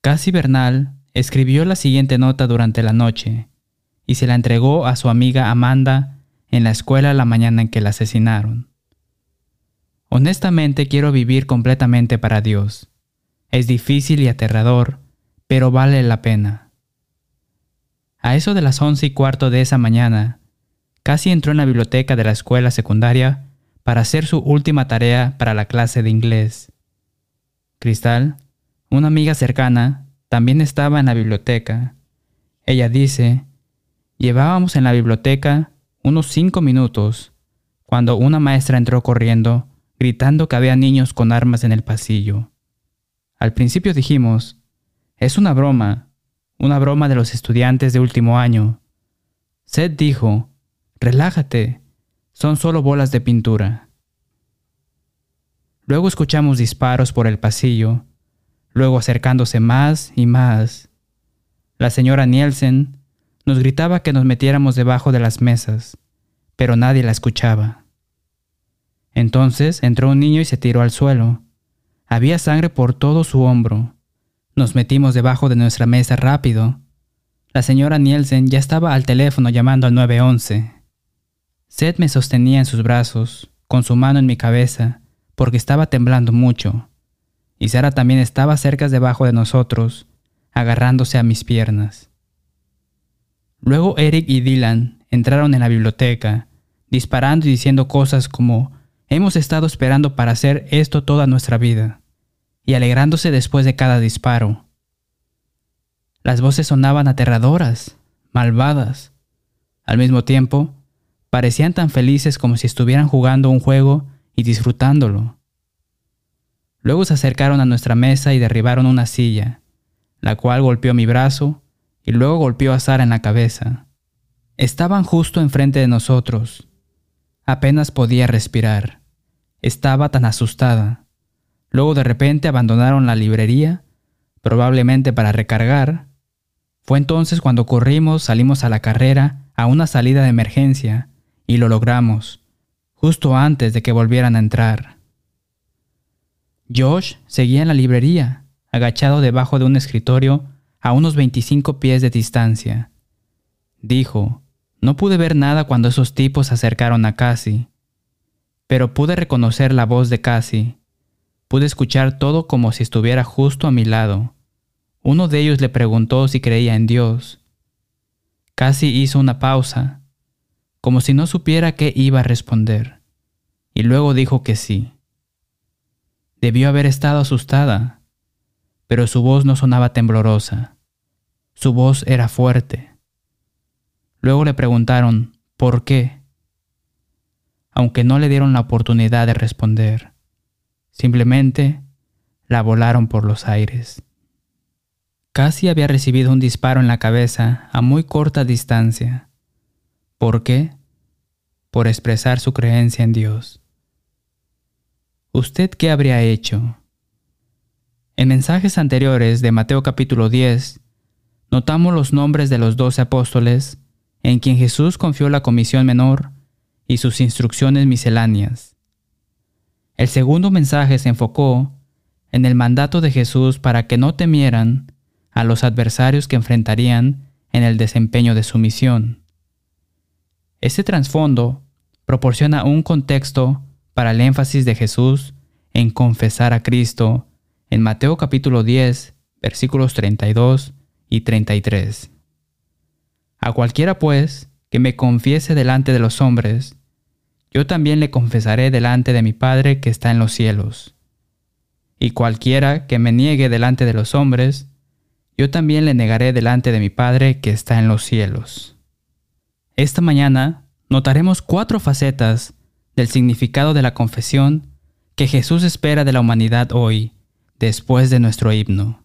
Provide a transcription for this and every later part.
Casi Bernal escribió la siguiente nota durante la noche y se la entregó a su amiga Amanda en la escuela la mañana en que la asesinaron. Honestamente quiero vivir completamente para Dios. Es difícil y aterrador, pero vale la pena. A eso de las once y cuarto de esa mañana, casi entró en la biblioteca de la escuela secundaria para hacer su última tarea para la clase de inglés. Cristal, una amiga cercana, también estaba en la biblioteca. Ella dice, llevábamos en la biblioteca unos cinco minutos cuando una maestra entró corriendo, gritando que había niños con armas en el pasillo. Al principio dijimos, es una broma, una broma de los estudiantes de último año. Seth dijo, relájate, son solo bolas de pintura. Luego escuchamos disparos por el pasillo, luego acercándose más y más. La señora Nielsen nos gritaba que nos metiéramos debajo de las mesas, pero nadie la escuchaba. Entonces entró un niño y se tiró al suelo. Había sangre por todo su hombro. Nos metimos debajo de nuestra mesa rápido. La señora Nielsen ya estaba al teléfono llamando al 911. Seth me sostenía en sus brazos, con su mano en mi cabeza, porque estaba temblando mucho, y Sara también estaba cerca debajo de nosotros, agarrándose a mis piernas. Luego Eric y Dylan entraron en la biblioteca, disparando y diciendo cosas como hemos estado esperando para hacer esto toda nuestra vida, y alegrándose después de cada disparo. Las voces sonaban aterradoras, malvadas. Al mismo tiempo, parecían tan felices como si estuvieran jugando un juego y disfrutándolo. Luego se acercaron a nuestra mesa y derribaron una silla, la cual golpeó mi brazo y luego golpeó a Sara en la cabeza. Estaban justo enfrente de nosotros. Apenas podía respirar. Estaba tan asustada. Luego de repente abandonaron la librería, probablemente para recargar. Fue entonces cuando corrimos, salimos a la carrera a una salida de emergencia, y lo logramos justo antes de que volvieran a entrar. Josh seguía en la librería, agachado debajo de un escritorio a unos 25 pies de distancia. Dijo, no pude ver nada cuando esos tipos se acercaron a Cassie, pero pude reconocer la voz de Cassie. Pude escuchar todo como si estuviera justo a mi lado. Uno de ellos le preguntó si creía en Dios. Cassie hizo una pausa, como si no supiera qué iba a responder, y luego dijo que sí. Debió haber estado asustada, pero su voz no sonaba temblorosa. Su voz era fuerte. Luego le preguntaron, ¿por qué? Aunque no le dieron la oportunidad de responder, simplemente la volaron por los aires. Casi había recibido un disparo en la cabeza a muy corta distancia. ¿Por qué? Por expresar su creencia en Dios. ¿Usted qué habría hecho? En mensajes anteriores de Mateo capítulo 10, notamos los nombres de los doce apóstoles en quien Jesús confió la comisión menor y sus instrucciones misceláneas. El segundo mensaje se enfocó en el mandato de Jesús para que no temieran a los adversarios que enfrentarían en el desempeño de su misión. Este trasfondo proporciona un contexto para el énfasis de Jesús en confesar a Cristo en Mateo capítulo 10, versículos 32 y 33. A cualquiera pues que me confiese delante de los hombres, yo también le confesaré delante de mi Padre que está en los cielos. Y cualquiera que me niegue delante de los hombres, yo también le negaré delante de mi Padre que está en los cielos. Esta mañana notaremos cuatro facetas del significado de la confesión que Jesús espera de la humanidad hoy, después de nuestro himno.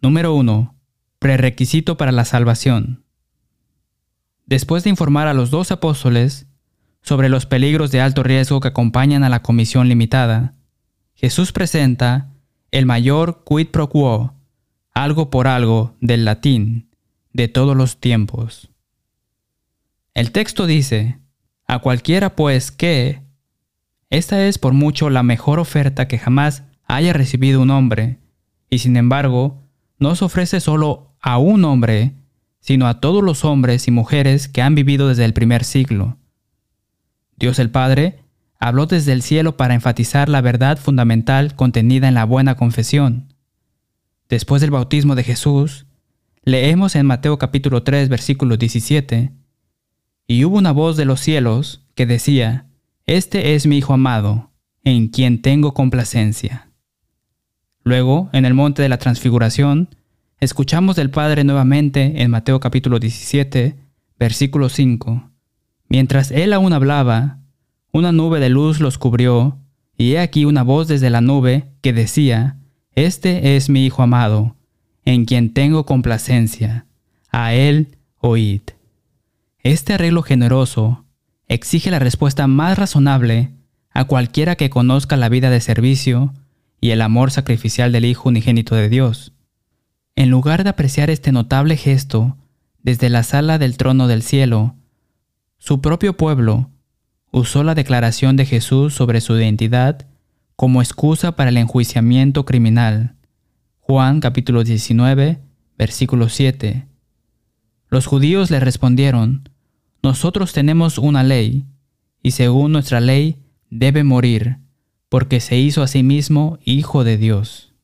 Número 1. Prerequisito para la salvación. Después de informar a los dos apóstoles sobre los peligros de alto riesgo que acompañan a la comisión limitada, Jesús presenta el mayor quid pro quo algo por algo del latín de todos los tiempos. El texto dice, a cualquiera pues que, esta es por mucho la mejor oferta que jamás haya recibido un hombre, y sin embargo, no se ofrece solo a un hombre, sino a todos los hombres y mujeres que han vivido desde el primer siglo. Dios el Padre habló desde el cielo para enfatizar la verdad fundamental contenida en la buena confesión. Después del bautismo de Jesús, leemos en Mateo capítulo 3 versículo 17, y hubo una voz de los cielos que decía, Este es mi Hijo amado, en quien tengo complacencia. Luego, en el monte de la transfiguración, escuchamos del Padre nuevamente en Mateo capítulo 17, versículo 5. Mientras él aún hablaba, una nube de luz los cubrió, y he aquí una voz desde la nube que decía, Este es mi Hijo amado, en quien tengo complacencia, a él oíd. Este arreglo generoso exige la respuesta más razonable a cualquiera que conozca la vida de servicio y el amor sacrificial del Hijo unigénito de Dios. En lugar de apreciar este notable gesto desde la sala del trono del cielo, su propio pueblo usó la declaración de Jesús sobre su identidad como excusa para el enjuiciamiento criminal. Juan capítulo 19, versículo 7. Los judíos le respondieron, Nosotros tenemos una ley, y según nuestra ley debe morir, porque se hizo a sí mismo Hijo de Dios.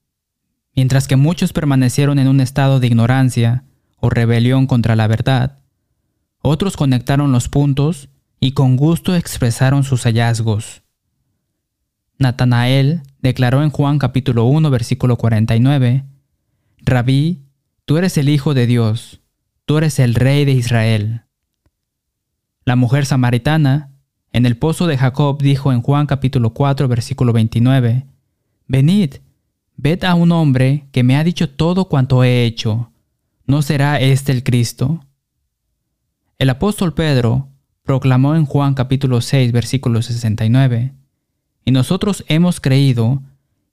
Mientras que muchos permanecieron en un estado de ignorancia o rebelión contra la verdad, otros conectaron los puntos y con gusto expresaron sus hallazgos. Natanael declaró en Juan capítulo 1 versículo 49, Rabí, tú eres el Hijo de Dios, tú eres el Rey de Israel. La mujer samaritana en el pozo de Jacob dijo en Juan capítulo 4 versículo 29, Venid, ved a un hombre que me ha dicho todo cuanto he hecho. ¿No será este el Cristo? El apóstol Pedro proclamó en Juan capítulo 6 versículo 69, Y nosotros hemos creído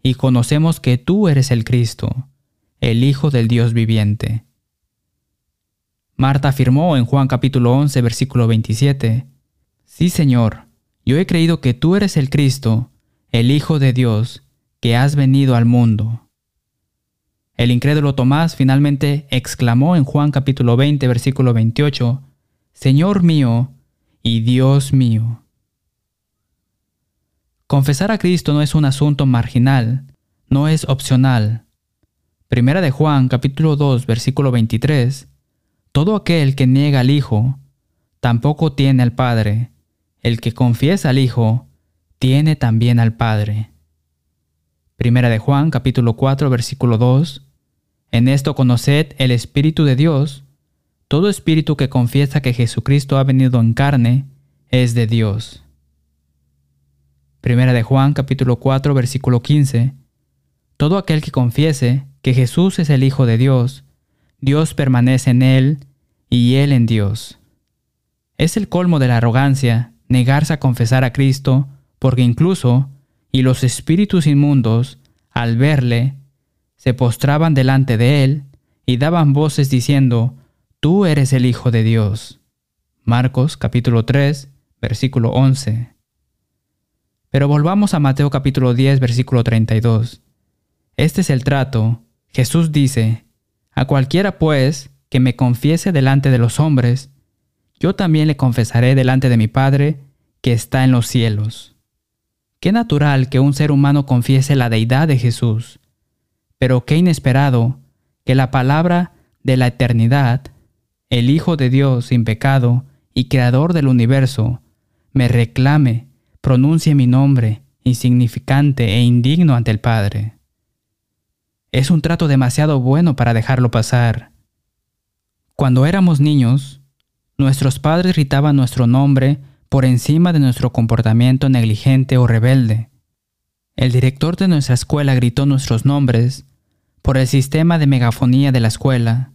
y conocemos que tú eres el Cristo, el Hijo del Dios viviente. Marta afirmó en Juan capítulo 11 versículo 27, Sí, Señor, yo he creído que tú eres el Cristo, el Hijo de Dios, que has venido al mundo. El incrédulo Tomás finalmente exclamó en Juan capítulo 20, versículo 28, Señor mío y Dios mío. Confesar a Cristo no es un asunto marginal, no es opcional. Primera de Juan capítulo 2, versículo 23, Todo aquel que niega al Hijo, tampoco tiene al Padre. El que confiesa al Hijo, tiene también al Padre. Primera de Juan, capítulo 4, versículo 2. En esto conoced el Espíritu de Dios. Todo espíritu que confiesa que Jesucristo ha venido en carne es de Dios. Primera de Juan, capítulo 4, versículo 15. Todo aquel que confiese que Jesús es el Hijo de Dios, Dios permanece en él y él en Dios. Es el colmo de la arrogancia negarse a confesar a Cristo, porque incluso, y los espíritus inmundos, al verle, se postraban delante de él y daban voces diciendo, Tú eres el Hijo de Dios. Marcos capítulo 3, versículo 11. Pero volvamos a Mateo capítulo 10, versículo 32. Este es el trato. Jesús dice, A cualquiera pues que me confiese delante de los hombres, yo también le confesaré delante de mi Padre que está en los cielos. Qué natural que un ser humano confiese la deidad de Jesús, pero qué inesperado que la palabra de la eternidad, el Hijo de Dios sin pecado y Creador del universo, me reclame, pronuncie mi nombre, insignificante e indigno ante el Padre. Es un trato demasiado bueno para dejarlo pasar. Cuando éramos niños, Nuestros padres gritaban nuestro nombre por encima de nuestro comportamiento negligente o rebelde. El director de nuestra escuela gritó nuestros nombres por el sistema de megafonía de la escuela.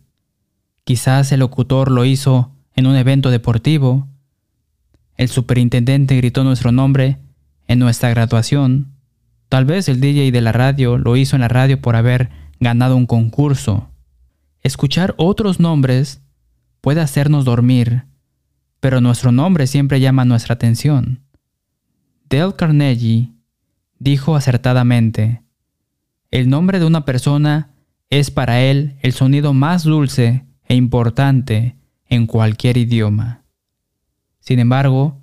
Quizás el locutor lo hizo en un evento deportivo. El superintendente gritó nuestro nombre en nuestra graduación. Tal vez el DJ de la radio lo hizo en la radio por haber ganado un concurso. Escuchar otros nombres puede hacernos dormir, pero nuestro nombre siempre llama nuestra atención. Dale Carnegie dijo acertadamente, El nombre de una persona es para él el sonido más dulce e importante en cualquier idioma. Sin embargo,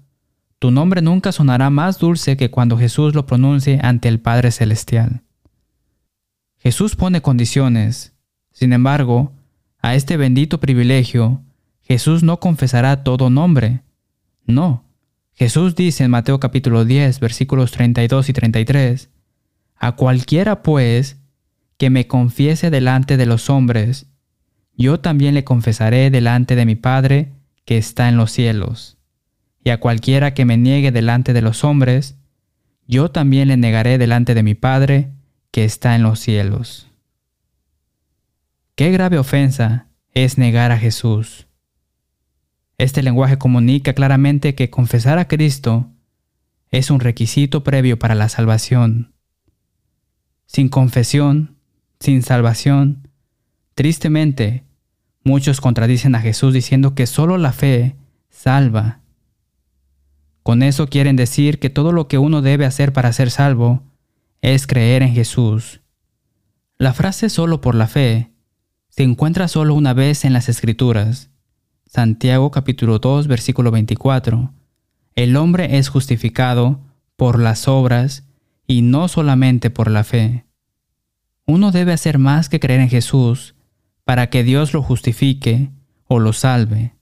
tu nombre nunca sonará más dulce que cuando Jesús lo pronuncie ante el Padre Celestial. Jesús pone condiciones. Sin embargo, a este bendito privilegio, Jesús no confesará todo nombre. No. Jesús dice en Mateo capítulo 10, versículos 32 y 33, A cualquiera pues que me confiese delante de los hombres, yo también le confesaré delante de mi Padre que está en los cielos. Y a cualquiera que me niegue delante de los hombres, yo también le negaré delante de mi Padre que está en los cielos. Qué grave ofensa es negar a Jesús. Este lenguaje comunica claramente que confesar a Cristo es un requisito previo para la salvación. Sin confesión, sin salvación, tristemente, muchos contradicen a Jesús diciendo que solo la fe salva. Con eso quieren decir que todo lo que uno debe hacer para ser salvo es creer en Jesús. La frase solo por la fe se encuentra solo una vez en las Escrituras. Santiago capítulo 2 versículo 24. El hombre es justificado por las obras y no solamente por la fe. Uno debe hacer más que creer en Jesús para que Dios lo justifique o lo salve.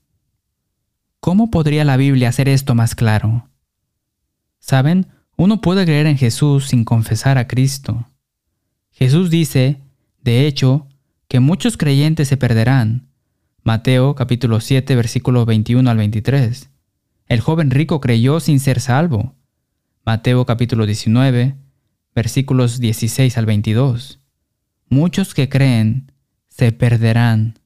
¿Cómo podría la Biblia hacer esto más claro? Saben, uno puede creer en Jesús sin confesar a Cristo. Jesús dice, de hecho, que muchos creyentes se perderán. Mateo capítulo 7 versículos 21 al 23. El joven rico creyó sin ser salvo. Mateo capítulo 19 versículos 16 al 22. Muchos que creen se perderán.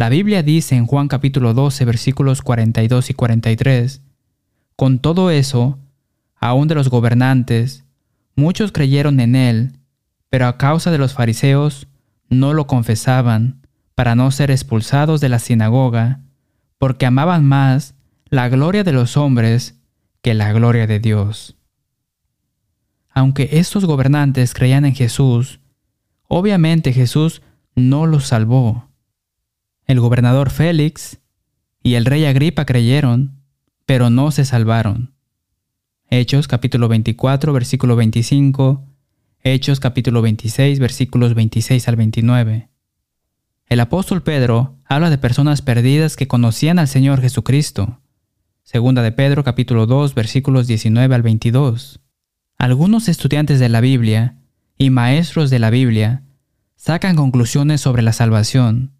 La Biblia dice en Juan capítulo 12 versículos 42 y 43, Con todo eso, aun de los gobernantes, muchos creyeron en él, pero a causa de los fariseos no lo confesaban para no ser expulsados de la sinagoga, porque amaban más la gloria de los hombres que la gloria de Dios. Aunque estos gobernantes creían en Jesús, obviamente Jesús no los salvó. El gobernador Félix y el rey Agripa creyeron, pero no se salvaron. Hechos capítulo 24, versículo 25, Hechos capítulo 26, versículos 26 al 29. El apóstol Pedro habla de personas perdidas que conocían al Señor Jesucristo. Segunda de Pedro capítulo 2, versículos 19 al 22. Algunos estudiantes de la Biblia y maestros de la Biblia sacan conclusiones sobre la salvación,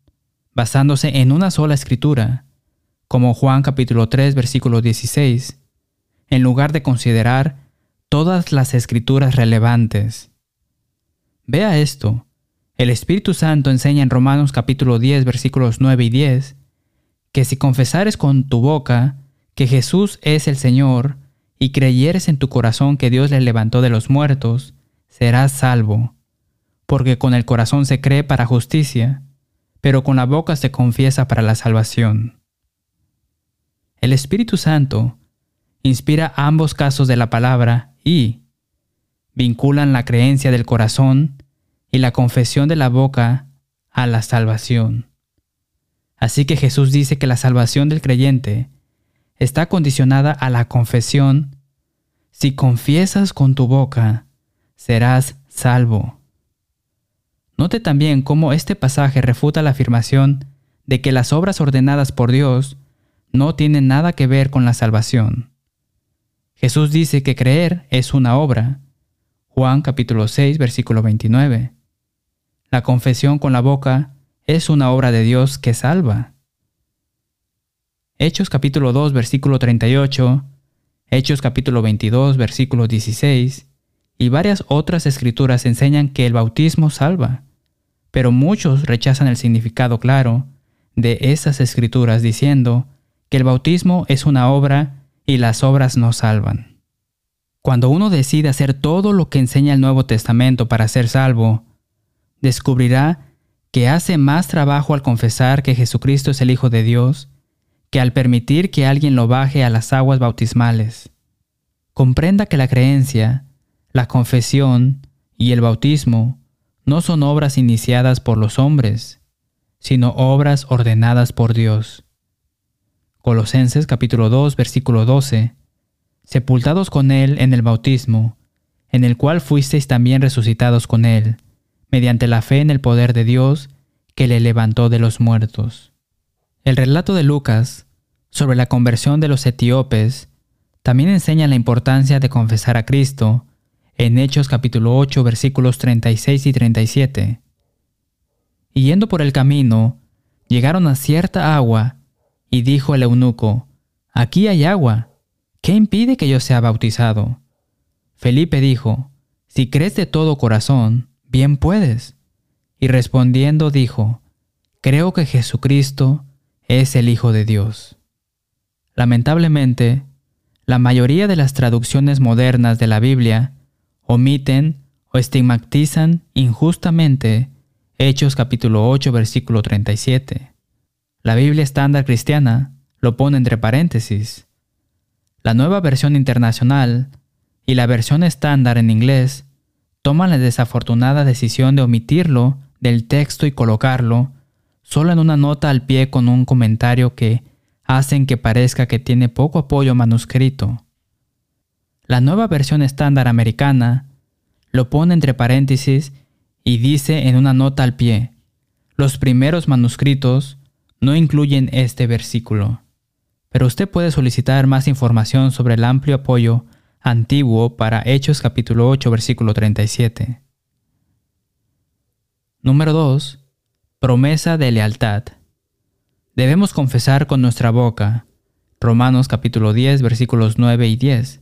basándose en una sola escritura, como Juan capítulo 3, versículo 16, en lugar de considerar todas las escrituras relevantes. Vea esto. El Espíritu Santo enseña en Romanos capítulo 10 versículos 9 y 10 que si confesares con tu boca que Jesús es el Señor y creyeres en tu corazón que Dios le levantó de los muertos, serás salvo. Porque con el corazón se cree para justicia, pero con la boca se confiesa para la salvación. El Espíritu Santo inspira ambos casos de la palabra y vinculan la creencia del corazón y la confesión de la boca a la salvación. Así que Jesús dice que la salvación del creyente está condicionada a la confesión. Si confiesas con tu boca, serás salvo. Note también cómo este pasaje refuta la afirmación de que las obras ordenadas por Dios no tienen nada que ver con la salvación. Jesús dice que creer es una obra. Juan capítulo 6 versículo 29. La confesión con la boca es una obra de Dios que salva. Hechos capítulo 2 versículo 38, Hechos capítulo 22 versículo 16 y varias otras escrituras enseñan que el bautismo salva, pero muchos rechazan el significado claro de esas escrituras diciendo que el bautismo es una obra y las obras no salvan. Cuando uno decide hacer todo lo que enseña el Nuevo Testamento para ser salvo, descubrirá que hace más trabajo al confesar que Jesucristo es el Hijo de Dios que al permitir que alguien lo baje a las aguas bautismales. Comprenda que la creencia, la confesión y el bautismo no son obras iniciadas por los hombres, sino obras ordenadas por Dios. Colosenses capítulo 2 versículo 12 Sepultados con Él en el bautismo, en el cual fuisteis también resucitados con Él, mediante la fe en el poder de Dios que le levantó de los muertos. El relato de Lucas sobre la conversión de los etíopes también enseña la importancia de confesar a Cristo en Hechos capítulo 8 versículos 36 y 37. Y yendo por el camino, llegaron a cierta agua, y dijo el eunuco, Aquí hay agua, ¿qué impide que yo sea bautizado? Felipe dijo, Si crees de todo corazón, bien puedes. Y respondiendo dijo, Creo que Jesucristo es el Hijo de Dios. Lamentablemente, la mayoría de las traducciones modernas de la Biblia omiten o estigmatizan injustamente Hechos capítulo 8 versículo 37. La Biblia estándar cristiana lo pone entre paréntesis. La nueva versión internacional y la versión estándar en inglés toman la desafortunada decisión de omitirlo del texto y colocarlo solo en una nota al pie con un comentario que hacen que parezca que tiene poco apoyo manuscrito. La nueva versión estándar americana lo pone entre paréntesis y dice en una nota al pie, los primeros manuscritos no incluyen este versículo, pero usted puede solicitar más información sobre el amplio apoyo antiguo para Hechos capítulo 8 versículo 37. Número 2. Promesa de lealtad. Debemos confesar con nuestra boca. Romanos capítulo 10 versículos 9 y 10.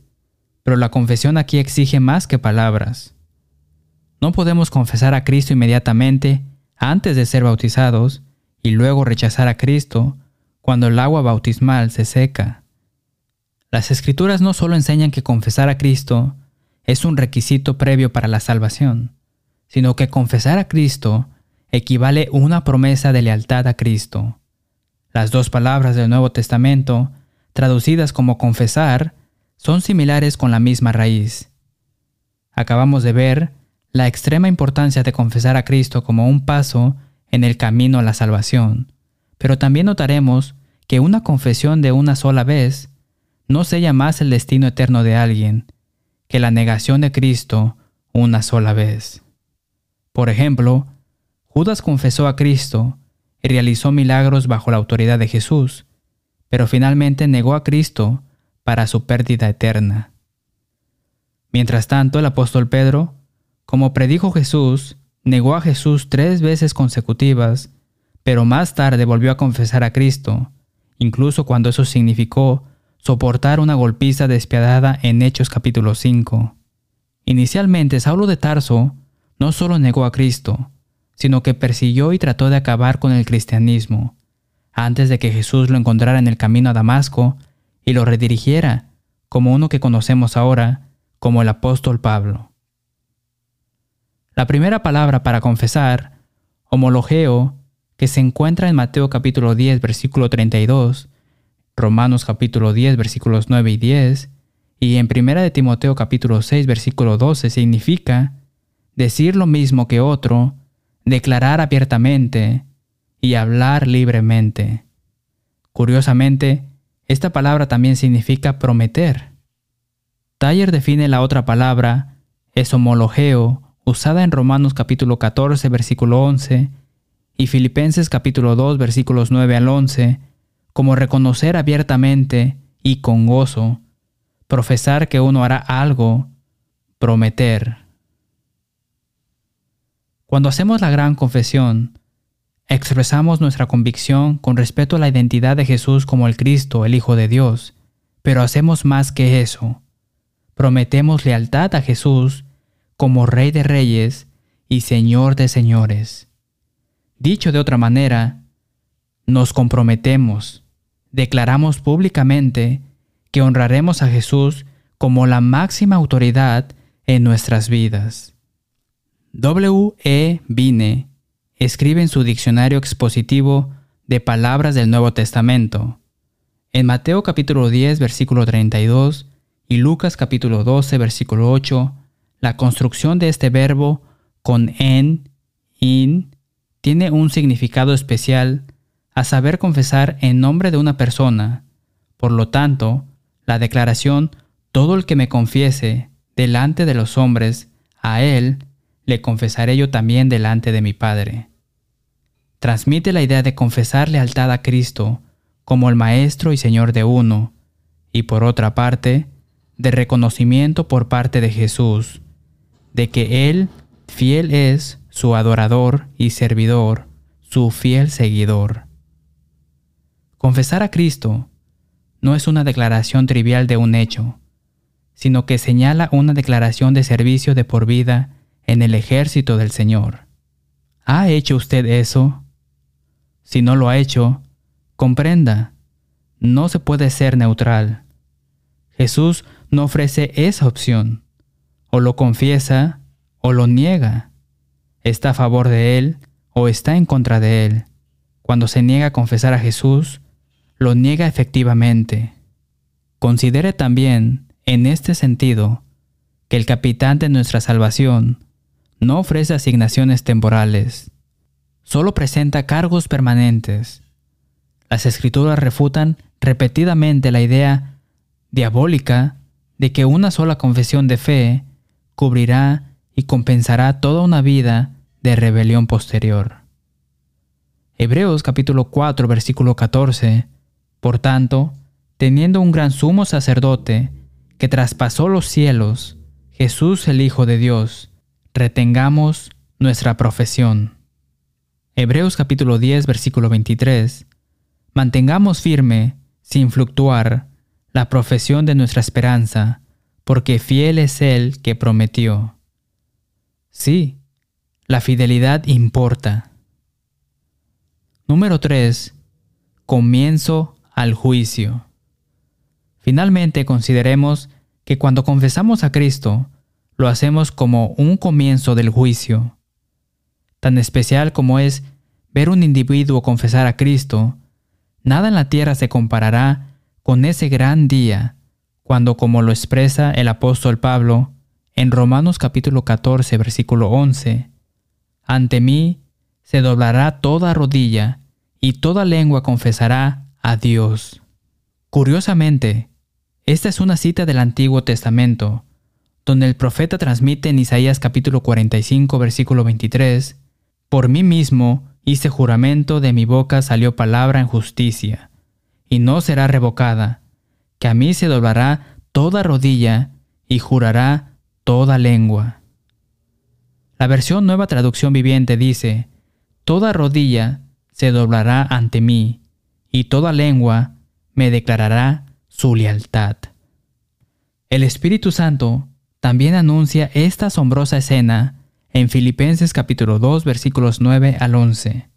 Pero la confesión aquí exige más que palabras. No podemos confesar a Cristo inmediatamente antes de ser bautizados y luego rechazar a Cristo cuando el agua bautismal se seca. Las escrituras no solo enseñan que confesar a Cristo es un requisito previo para la salvación, sino que confesar a Cristo equivale a una promesa de lealtad a Cristo. Las dos palabras del Nuevo Testamento, traducidas como confesar, son similares con la misma raíz. Acabamos de ver la extrema importancia de confesar a Cristo como un paso en el camino a la salvación, pero también notaremos que una confesión de una sola vez no sella más el destino eterno de alguien que la negación de Cristo una sola vez. Por ejemplo, Judas confesó a Cristo y realizó milagros bajo la autoridad de Jesús, pero finalmente negó a Cristo para su pérdida eterna. Mientras tanto, el apóstol Pedro, como predijo Jesús, negó a Jesús tres veces consecutivas, pero más tarde volvió a confesar a Cristo, incluso cuando eso significó soportar una golpiza despiadada en Hechos capítulo 5. Inicialmente, Saulo de Tarso no solo negó a Cristo, sino que persiguió y trató de acabar con el cristianismo, antes de que Jesús lo encontrara en el camino a Damasco y lo redirigiera, como uno que conocemos ahora, como el apóstol Pablo. La primera palabra para confesar, homologeo, que se encuentra en Mateo capítulo 10 versículo 32, Romanos capítulo 10 versículos 9 y 10, y en 1 de Timoteo capítulo 6 versículo 12 significa decir lo mismo que otro, declarar abiertamente y hablar libremente. Curiosamente, esta palabra también significa prometer. Taller define la otra palabra, es homologeo, usada en Romanos capítulo 14 versículo 11 y Filipenses capítulo 2 versículos 9 al 11, como reconocer abiertamente y con gozo, profesar que uno hará algo, prometer. Cuando hacemos la gran confesión, expresamos nuestra convicción con respecto a la identidad de Jesús como el Cristo, el Hijo de Dios, pero hacemos más que eso. Prometemos lealtad a Jesús como Rey de Reyes y Señor de Señores. Dicho de otra manera, nos comprometemos, declaramos públicamente que honraremos a Jesús como la máxima autoridad en nuestras vidas. W. E. Vine escribe en su diccionario expositivo de palabras del Nuevo Testamento. En Mateo capítulo 10 versículo 32 y Lucas capítulo 12 versículo 8, la construcción de este verbo con en, in, tiene un significado especial a saber confesar en nombre de una persona. Por lo tanto, la declaración todo el que me confiese delante de los hombres, a él le confesaré yo también delante de mi Padre. Transmite la idea de confesar lealtad a Cristo como el Maestro y Señor de uno, y por otra parte, de reconocimiento por parte de Jesús, de que Él fiel es su adorador y servidor, su fiel seguidor. Confesar a Cristo no es una declaración trivial de un hecho, sino que señala una declaración de servicio de por vida en el ejército del Señor. ¿Ha hecho usted eso? Si no lo ha hecho, comprenda, no se puede ser neutral. Jesús no ofrece esa opción. O lo confiesa o lo niega. Está a favor de él o está en contra de él. Cuando se niega a confesar a Jesús, lo niega efectivamente. Considere también, en este sentido, que el capitán de nuestra salvación no ofrece asignaciones temporales, solo presenta cargos permanentes. Las escrituras refutan repetidamente la idea diabólica de que una sola confesión de fe cubrirá y compensará toda una vida de rebelión posterior. Hebreos capítulo 4 versículo 14 Por tanto, teniendo un gran sumo sacerdote que traspasó los cielos, Jesús el Hijo de Dios, retengamos nuestra profesión. Hebreos capítulo 10 versículo 23 Mantengamos firme, sin fluctuar, la profesión de nuestra esperanza, porque fiel es Él que prometió. Sí, la fidelidad importa. Número 3. Comienzo al juicio. Finalmente consideremos que cuando confesamos a Cristo, lo hacemos como un comienzo del juicio. Tan especial como es ver un individuo confesar a Cristo, nada en la tierra se comparará con ese gran día, cuando como lo expresa el apóstol Pablo en Romanos capítulo 14 versículo 11, ante mí se doblará toda rodilla y toda lengua confesará a Dios. Curiosamente, esta es una cita del Antiguo Testamento, donde el profeta transmite en Isaías capítulo 45 versículo 23, Por mí mismo hice juramento, de mi boca salió palabra en justicia y no será revocada, que a mí se doblará toda rodilla y jurará toda lengua. La versión Nueva Traducción Viviente dice, Toda rodilla se doblará ante mí, y toda lengua me declarará su lealtad. El Espíritu Santo también anuncia esta asombrosa escena en Filipenses capítulo 2 versículos 9 al 11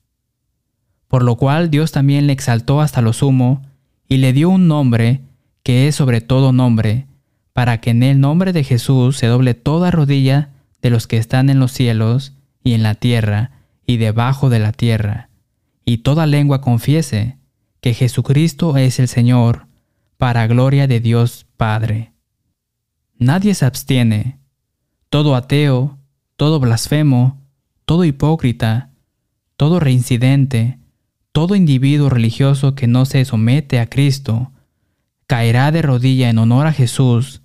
por lo cual Dios también le exaltó hasta lo sumo y le dio un nombre que es sobre todo nombre, para que en el nombre de Jesús se doble toda rodilla de los que están en los cielos y en la tierra y debajo de la tierra, y toda lengua confiese que Jesucristo es el Señor, para gloria de Dios Padre. Nadie se abstiene. Todo ateo, todo blasfemo, todo hipócrita, todo reincidente, todo individuo religioso que no se somete a Cristo caerá de rodilla en honor a Jesús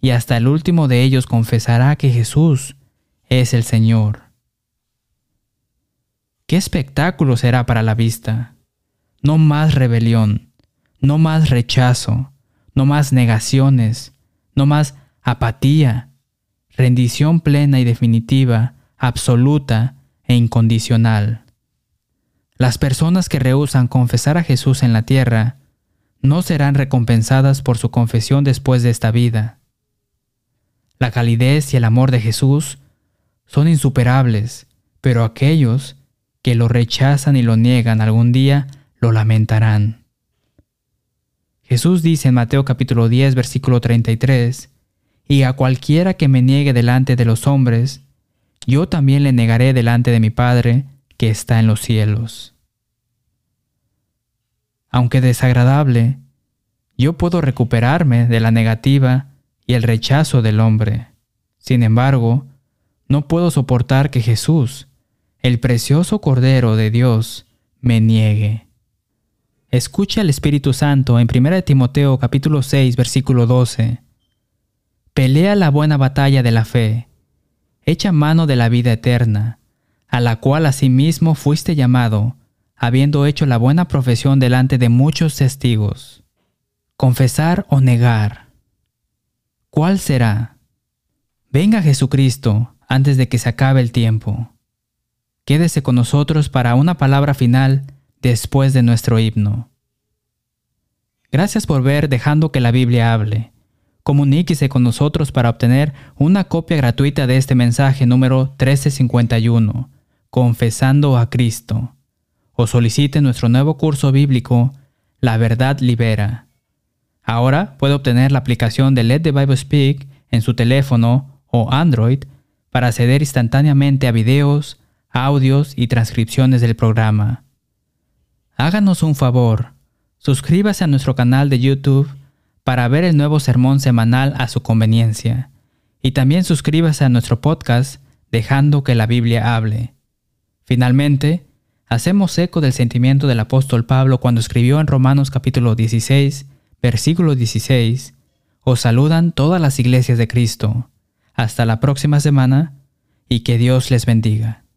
y hasta el último de ellos confesará que Jesús es el Señor. ¿Qué espectáculo será para la vista? No más rebelión, no más rechazo, no más negaciones, no más apatía, rendición plena y definitiva, absoluta e incondicional. Las personas que rehusan confesar a Jesús en la tierra no serán recompensadas por su confesión después de esta vida. La calidez y el amor de Jesús son insuperables, pero aquellos que lo rechazan y lo niegan algún día lo lamentarán. Jesús dice en Mateo capítulo 10 versículo 33, Y a cualquiera que me niegue delante de los hombres, yo también le negaré delante de mi Padre que está en los cielos. Aunque desagradable, yo puedo recuperarme de la negativa y el rechazo del hombre. Sin embargo, no puedo soportar que Jesús, el precioso Cordero de Dios, me niegue. Escucha al Espíritu Santo en 1 Timoteo capítulo 6 versículo 12. Pelea la buena batalla de la fe, echa mano de la vida eterna, a la cual asimismo fuiste llamado, habiendo hecho la buena profesión delante de muchos testigos. Confesar o negar. ¿Cuál será? Venga Jesucristo antes de que se acabe el tiempo. Quédese con nosotros para una palabra final después de nuestro himno. Gracias por ver dejando que la Biblia hable. Comuníquese con nosotros para obtener una copia gratuita de este mensaje número 1351, Confesando a Cristo, o solicite nuestro nuevo curso bíblico, La Verdad Libera. Ahora puede obtener la aplicación de Let the Bible Speak en su teléfono o Android para acceder instantáneamente a videos, audios y transcripciones del programa. Háganos un favor, suscríbase a nuestro canal de YouTube para ver el nuevo sermón semanal a su conveniencia, y también suscríbase a nuestro podcast Dejando que la Biblia hable. Finalmente, hacemos eco del sentimiento del apóstol Pablo cuando escribió en Romanos capítulo 16, versículo 16, Os saludan todas las iglesias de Cristo. Hasta la próxima semana y que Dios les bendiga.